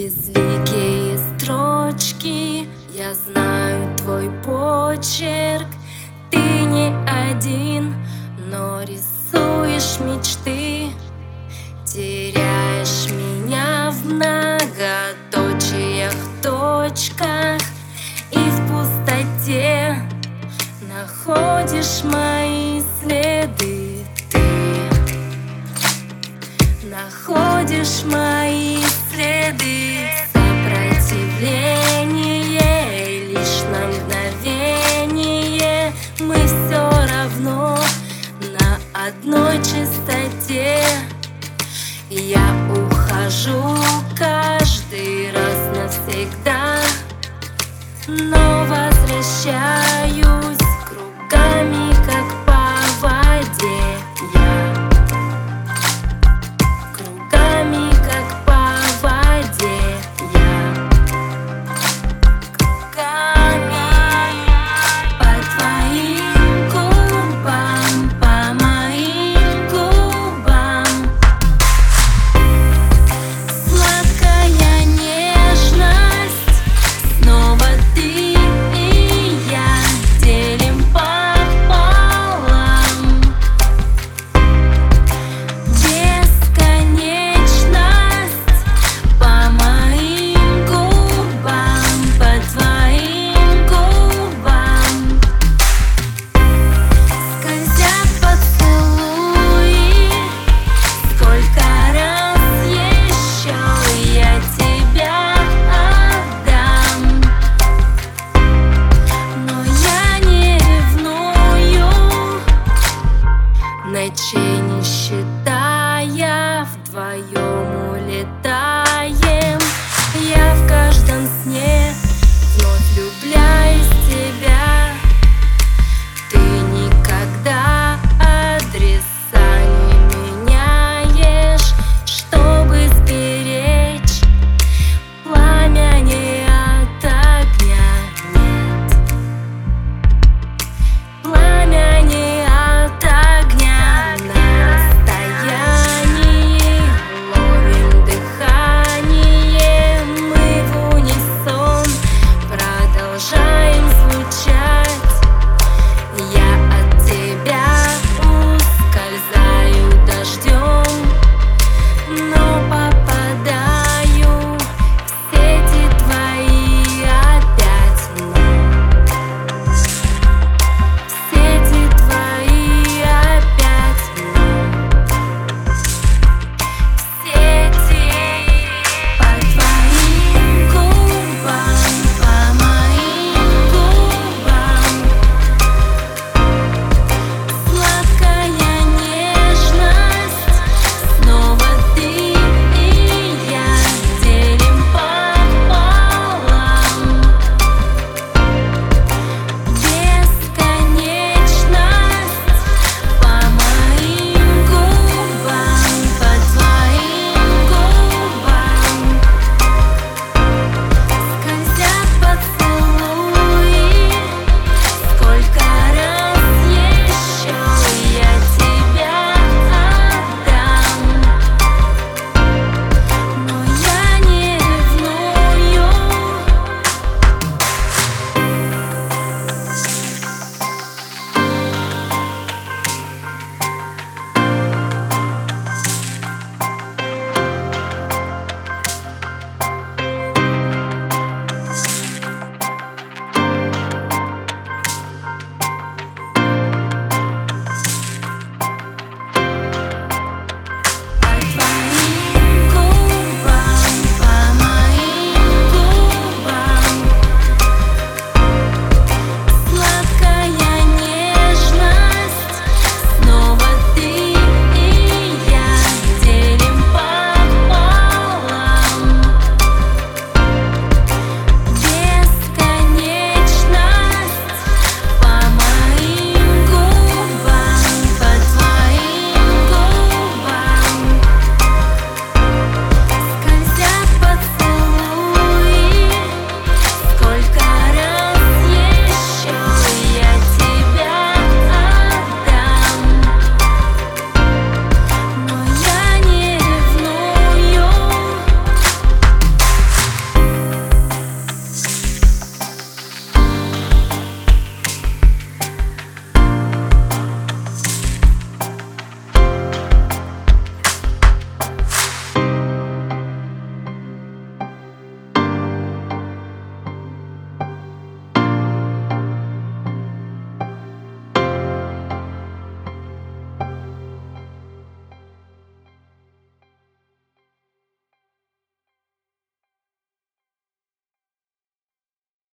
Безликие строчки Я знаю твой почерк. Ты не один, но рисуешь мечты. Теряешь меня в многоточиях, точках. И в пустоте находишь мои следы. Ты находишь мои следы все равно на одной частоте Я ухожу каждый раз навсегда Но возвращаюсь